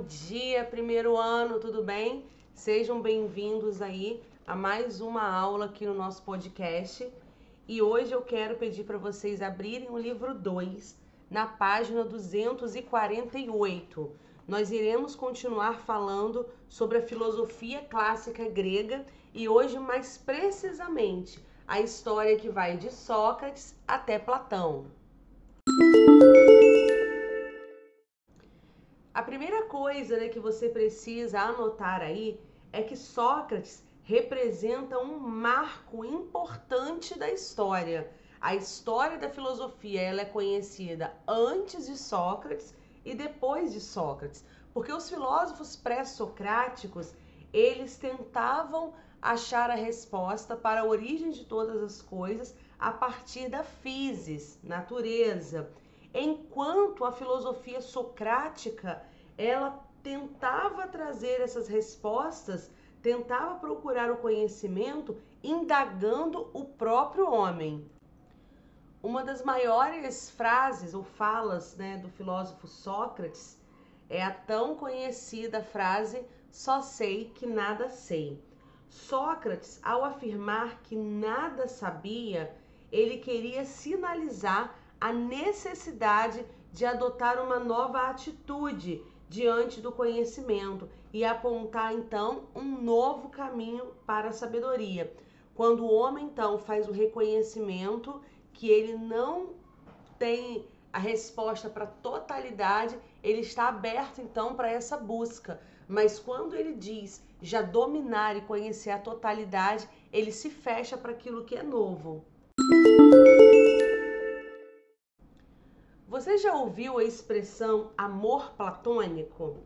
bom dia, primeiro ano, tudo bem? Sejam bem-vindos aí a mais uma aula aqui no nosso podcast. E hoje eu quero pedir para vocês abrirem o livro 2, na página 248. Nós iremos continuar falando sobre a filosofia clássica grega e hoje mais precisamente a história que vai de Sócrates até Platão. Coisa né, que você precisa anotar aí é que Sócrates representa um marco importante da história. A história da filosofia ela é conhecida antes de Sócrates e depois de Sócrates, porque os filósofos pré-socráticos eles tentavam achar a resposta para a origem de todas as coisas a partir da physis, natureza enquanto a filosofia socrática ela tentava trazer essas respostas, tentava procurar o conhecimento indagando o próprio homem. Uma das maiores frases ou falas né, do filósofo Sócrates é a tão conhecida frase só sei que nada sei. Sócrates, ao afirmar que nada sabia, ele queria sinalizar a necessidade de adotar uma nova atitude diante do conhecimento e apontar então um novo caminho para a sabedoria. Quando o homem então faz o reconhecimento que ele não tem a resposta para a totalidade, ele está aberto então para essa busca. Mas quando ele diz já dominar e conhecer a totalidade, ele se fecha para aquilo que é novo. Você já ouviu a expressão amor platônico?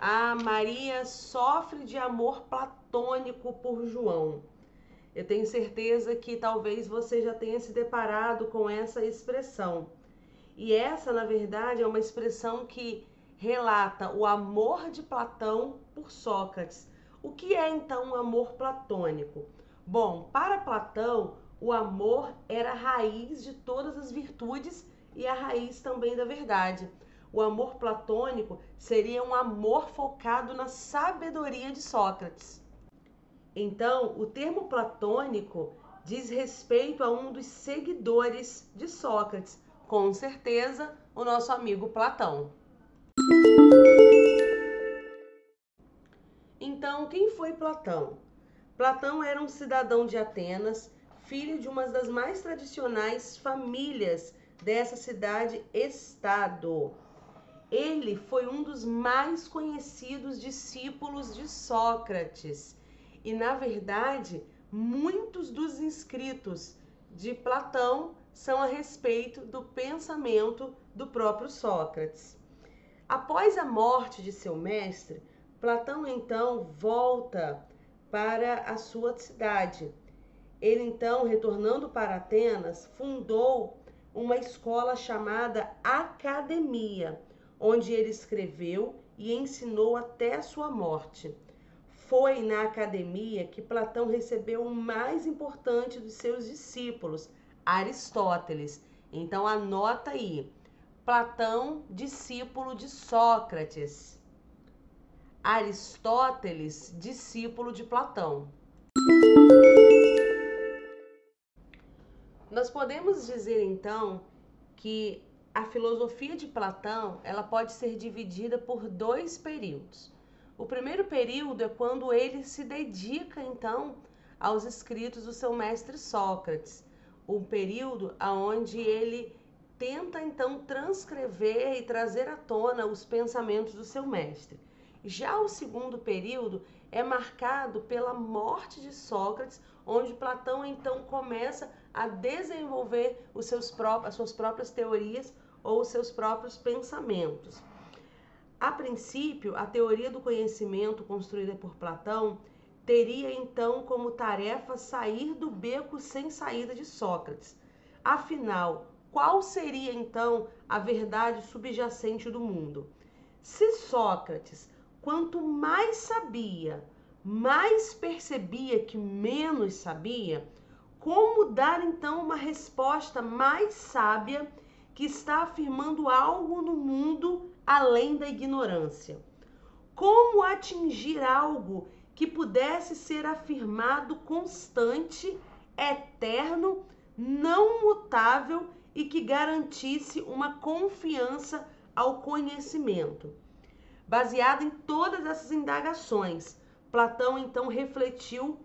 A Maria sofre de amor platônico por João. Eu tenho certeza que talvez você já tenha se deparado com essa expressão. E essa, na verdade, é uma expressão que relata o amor de Platão por Sócrates. O que é então o amor platônico? Bom, para Platão, o amor era a raiz de todas as virtudes e a raiz também da verdade. O amor platônico seria um amor focado na sabedoria de Sócrates. Então, o termo platônico diz respeito a um dos seguidores de Sócrates, com certeza, o nosso amigo Platão. Então, quem foi Platão? Platão era um cidadão de Atenas, filho de uma das mais tradicionais famílias dessa cidade-estado. Ele foi um dos mais conhecidos discípulos de Sócrates. E, na verdade, muitos dos inscritos de Platão são a respeito do pensamento do próprio Sócrates. Após a morte de seu mestre, Platão então volta para a sua cidade. Ele então, retornando para Atenas, fundou uma escola chamada Academia, onde ele escreveu e ensinou até a sua morte. Foi na academia que Platão recebeu o mais importante dos seus discípulos, Aristóteles. Então anota aí. Platão, discípulo de Sócrates. Aristóteles, discípulo de Platão. Nós podemos dizer então que a filosofia de Platão, ela pode ser dividida por dois períodos. O primeiro período é quando ele se dedica então aos escritos do seu mestre Sócrates, um período aonde ele tenta então transcrever e trazer à tona os pensamentos do seu mestre. Já o segundo período é marcado pela morte de Sócrates, onde Platão então começa a desenvolver os seus próprios, as suas próprias teorias ou os seus próprios pensamentos. A princípio, a teoria do conhecimento construída por Platão teria então como tarefa sair do beco sem saída de Sócrates. Afinal, qual seria então a verdade subjacente do mundo? Se Sócrates, quanto mais sabia, mais percebia que menos sabia, como dar então uma resposta mais sábia que está afirmando algo no mundo além da ignorância? como atingir algo que pudesse ser afirmado constante, eterno, não mutável e que garantisse uma confiança ao conhecimento. Baseado em todas essas indagações, Platão então refletiu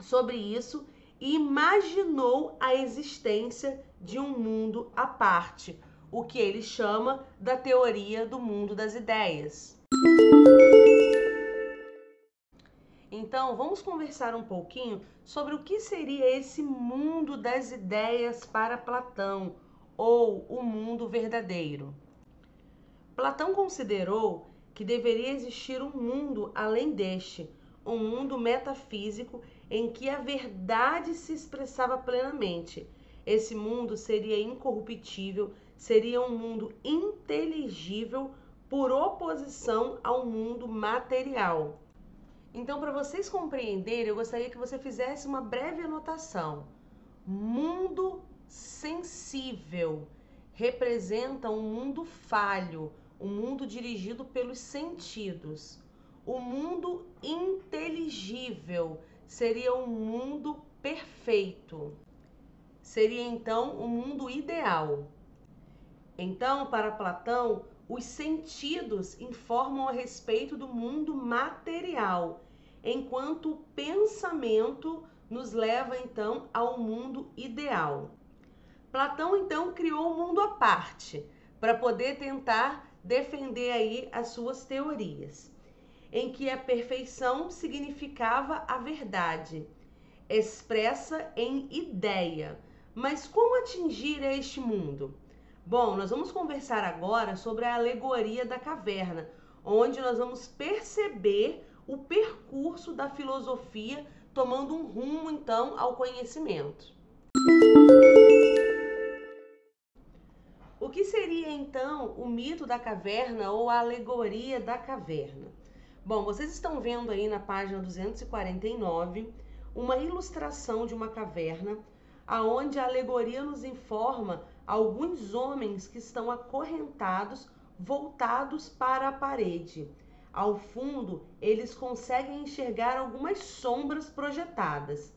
sobre isso e imaginou a existência de um mundo à parte, o que ele chama da teoria do mundo das ideias. Então, vamos conversar um pouquinho sobre o que seria esse mundo das ideias para Platão, ou o mundo verdadeiro. Platão considerou que deveria existir um mundo além deste, um mundo metafísico em que a verdade se expressava plenamente. Esse mundo seria incorruptível, seria um mundo inteligível por oposição ao mundo material. Então, para vocês compreenderem, eu gostaria que você fizesse uma breve anotação. Mundo sensível representa um mundo falho, um mundo dirigido pelos sentidos. O mundo inteligível seria um mundo perfeito. Seria então um mundo ideal. Então, para Platão, os sentidos informam a respeito do mundo material, enquanto o pensamento nos leva então ao mundo ideal. Platão então criou um mundo à parte para poder tentar defender aí as suas teorias, em que a perfeição significava a verdade, expressa em ideia. Mas como atingir este mundo? Bom, nós vamos conversar agora sobre a alegoria da caverna, onde nós vamos perceber o percurso da filosofia tomando um rumo então ao conhecimento. O que seria então o mito da caverna ou a alegoria da caverna? Bom, vocês estão vendo aí na página 249 uma ilustração de uma caverna, aonde a alegoria nos informa alguns homens que estão acorrentados, voltados para a parede. Ao fundo, eles conseguem enxergar algumas sombras projetadas.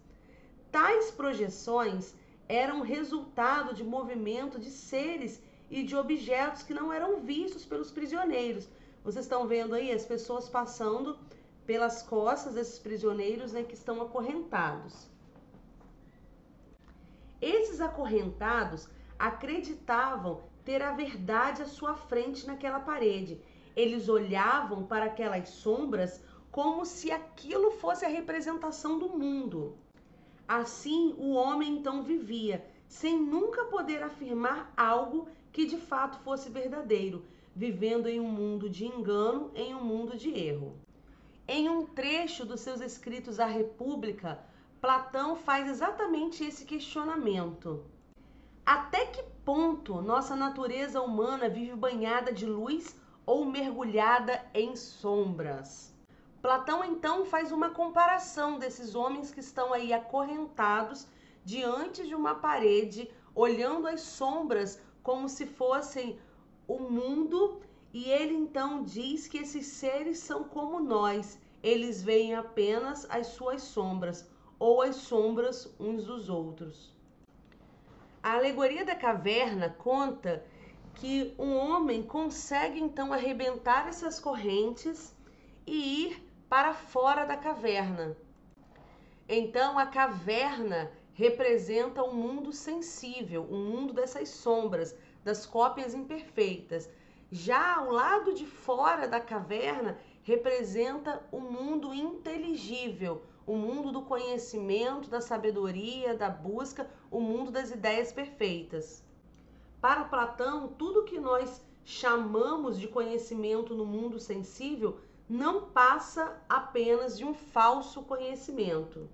Tais projeções eram resultado de movimento de seres e de objetos que não eram vistos pelos prisioneiros. Vocês estão vendo aí as pessoas passando pelas costas desses prisioneiros né, que estão acorrentados. Esses acorrentados acreditavam ter a verdade à sua frente naquela parede. Eles olhavam para aquelas sombras como se aquilo fosse a representação do mundo. Assim, o homem então vivia, sem nunca poder afirmar algo que de fato fosse verdadeiro, vivendo em um mundo de engano, em um mundo de erro. Em um trecho dos seus escritos à República, Platão faz exatamente esse questionamento. Até que ponto nossa natureza humana vive banhada de luz ou mergulhada em sombras? Platão então faz uma comparação desses homens que estão aí acorrentados diante de uma parede, olhando as sombras como se fossem o mundo, e ele então diz que esses seres são como nós, eles veem apenas as suas sombras ou as sombras uns dos outros. A alegoria da caverna conta que um homem consegue então arrebentar essas correntes e ir para fora da caverna. Então a caverna representa um mundo sensível, um mundo dessas sombras, das cópias imperfeitas. Já ao lado de fora da caverna representa o mundo inteligível, o mundo do conhecimento, da sabedoria, da busca, o mundo das ideias perfeitas. Para Platão, tudo que nós chamamos de conhecimento no mundo sensível não passa apenas de um falso conhecimento.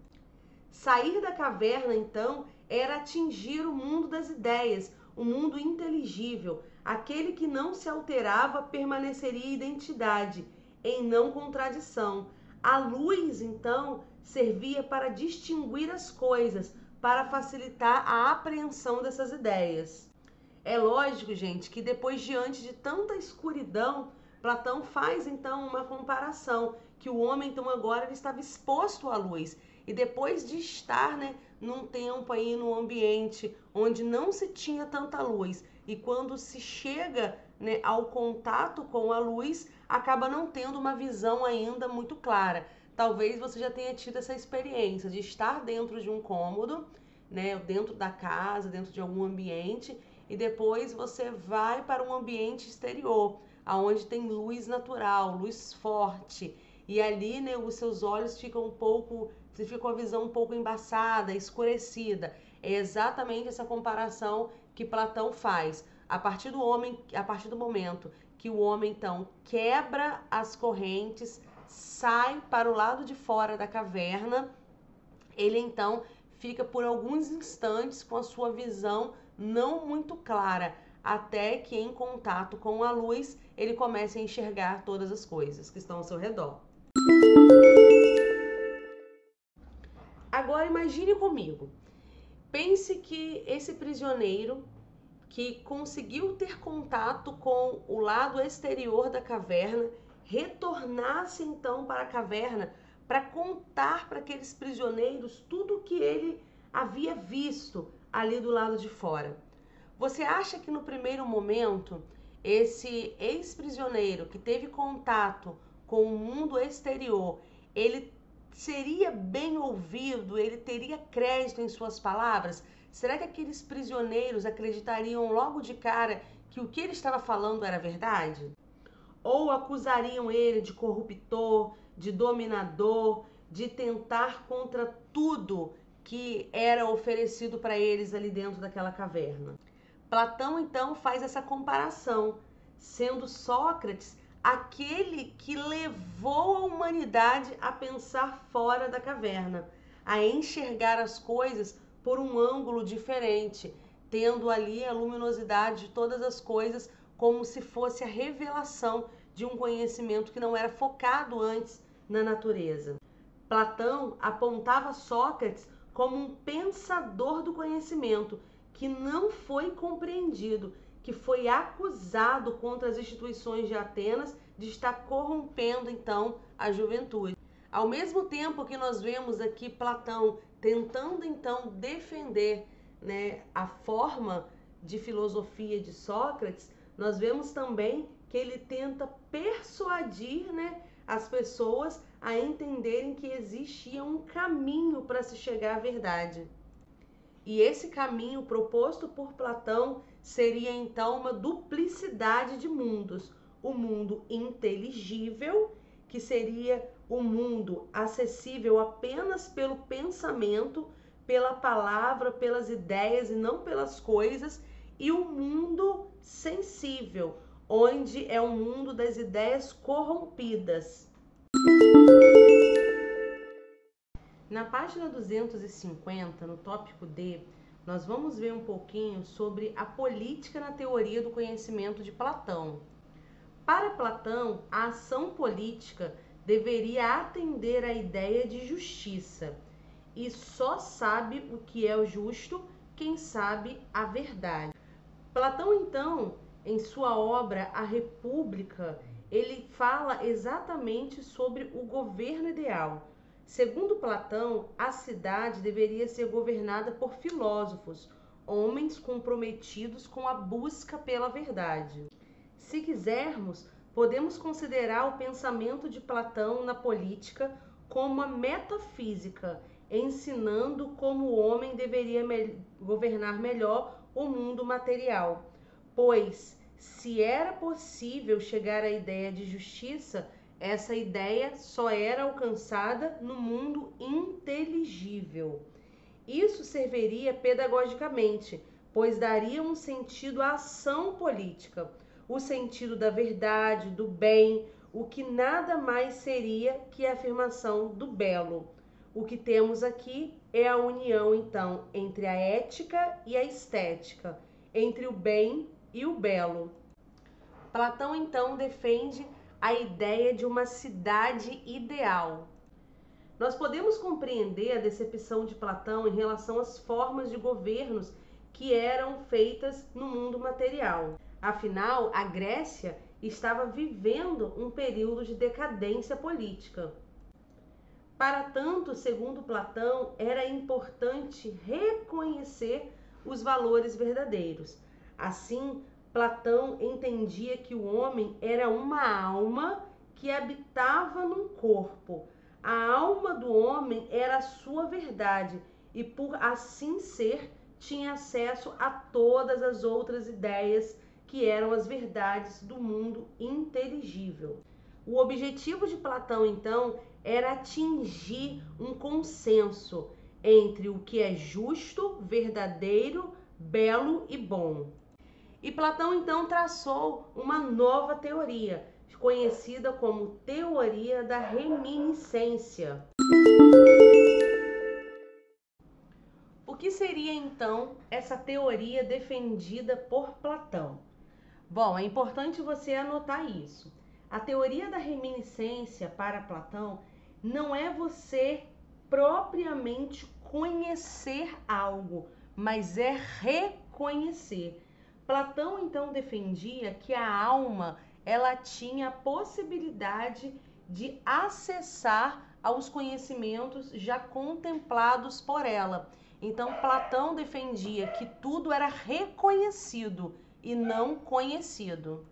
Sair da caverna, então, era atingir o mundo das ideias, o mundo inteligível. Aquele que não se alterava permaneceria identidade, em não contradição. A luz, então, servia para distinguir as coisas, para facilitar a apreensão dessas ideias. É lógico, gente, que depois, diante de tanta escuridão, Platão faz então uma comparação que o homem então agora ele estava exposto à luz e depois de estar, né, num tempo aí no ambiente onde não se tinha tanta luz e quando se chega, né, ao contato com a luz, acaba não tendo uma visão ainda muito clara. Talvez você já tenha tido essa experiência de estar dentro de um cômodo, né, dentro da casa, dentro de algum ambiente e depois você vai para um ambiente exterior, aonde tem luz natural, luz forte, e ali, né, os seus olhos ficam um pouco, você fica com a visão um pouco embaçada, escurecida. É exatamente essa comparação que Platão faz. A partir do homem, a partir do momento que o homem então quebra as correntes, sai para o lado de fora da caverna, ele então fica por alguns instantes com a sua visão não muito clara, até que em contato com a luz ele comece a enxergar todas as coisas que estão ao seu redor. Agora imagine comigo. Pense que esse prisioneiro que conseguiu ter contato com o lado exterior da caverna retornasse então para a caverna para contar para aqueles prisioneiros tudo o que ele havia visto ali do lado de fora. Você acha que no primeiro momento esse ex-prisioneiro que teve contato com o mundo exterior, ele seria bem ouvido, ele teria crédito em suas palavras? Será que aqueles prisioneiros acreditariam logo de cara que o que ele estava falando era verdade? Ou acusariam ele de corruptor, de dominador, de tentar contra tudo que era oferecido para eles ali dentro daquela caverna? Platão então faz essa comparação, sendo Sócrates aquele que levou a humanidade a pensar fora da caverna, a enxergar as coisas por um ângulo diferente, tendo ali a luminosidade de todas as coisas como se fosse a revelação de um conhecimento que não era focado antes na natureza. Platão apontava Sócrates como um pensador do conhecimento que não foi compreendido, que foi acusado contra as instituições de Atenas de estar corrompendo então a juventude. Ao mesmo tempo que nós vemos aqui Platão tentando então defender né, a forma de filosofia de Sócrates, nós vemos também que ele tenta persuadir né, as pessoas a entenderem que existia um caminho para se chegar à verdade. E esse caminho proposto por Platão seria então uma duplicidade de mundos: o mundo inteligível, que seria o mundo acessível apenas pelo pensamento, pela palavra, pelas ideias e não pelas coisas, e o mundo sensível, onde é o mundo das ideias corrompidas. Na página 250, no tópico D, nós vamos ver um pouquinho sobre a política na teoria do conhecimento de Platão. Para Platão, a ação política deveria atender à ideia de justiça, e só sabe o que é o justo quem sabe a verdade. Platão, então, em sua obra A República, ele fala exatamente sobre o governo ideal Segundo Platão, a cidade deveria ser governada por filósofos, homens comprometidos com a busca pela verdade. Se quisermos, podemos considerar o pensamento de Platão na política como uma metafísica, ensinando como o homem deveria me governar melhor o mundo material. Pois, se era possível chegar à ideia de justiça, essa ideia só era alcançada no mundo inteligível. Isso serviria pedagogicamente, pois daria um sentido à ação política, o sentido da verdade, do bem, o que nada mais seria que a afirmação do belo. O que temos aqui é a união, então, entre a ética e a estética, entre o bem e o belo. Platão, então, defende a ideia de uma cidade ideal. Nós podemos compreender a decepção de Platão em relação às formas de governos que eram feitas no mundo material. Afinal, a Grécia estava vivendo um período de decadência política. Para tanto, segundo Platão, era importante reconhecer os valores verdadeiros. Assim, Platão entendia que o homem era uma alma que habitava num corpo. A alma do homem era a sua verdade e, por assim ser, tinha acesso a todas as outras ideias que eram as verdades do mundo inteligível. O objetivo de Platão, então, era atingir um consenso entre o que é justo, verdadeiro, belo e bom. E Platão então traçou uma nova teoria, conhecida como teoria da reminiscência. O que seria então essa teoria defendida por Platão? Bom, é importante você anotar isso. A teoria da reminiscência para Platão não é você propriamente conhecer algo, mas é reconhecer. Platão então defendia que a alma ela tinha a possibilidade de acessar aos conhecimentos já contemplados por ela. Então Platão defendia que tudo era reconhecido e não conhecido.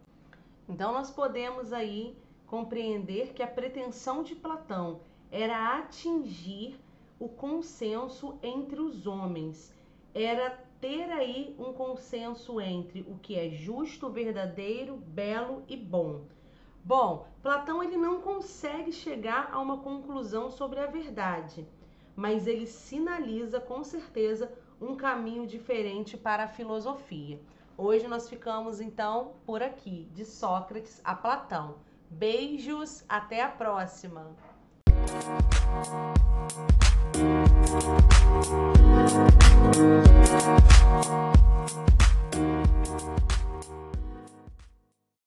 Então nós podemos aí compreender que a pretensão de Platão era atingir o consenso entre os homens, era ter aí um consenso entre o que é justo, verdadeiro, belo e bom. Bom, Platão ele não consegue chegar a uma conclusão sobre a verdade, mas ele sinaliza com certeza um caminho diferente para a filosofia. Hoje nós ficamos então por aqui, de Sócrates a Platão. Beijos, até a próxima! Thank you.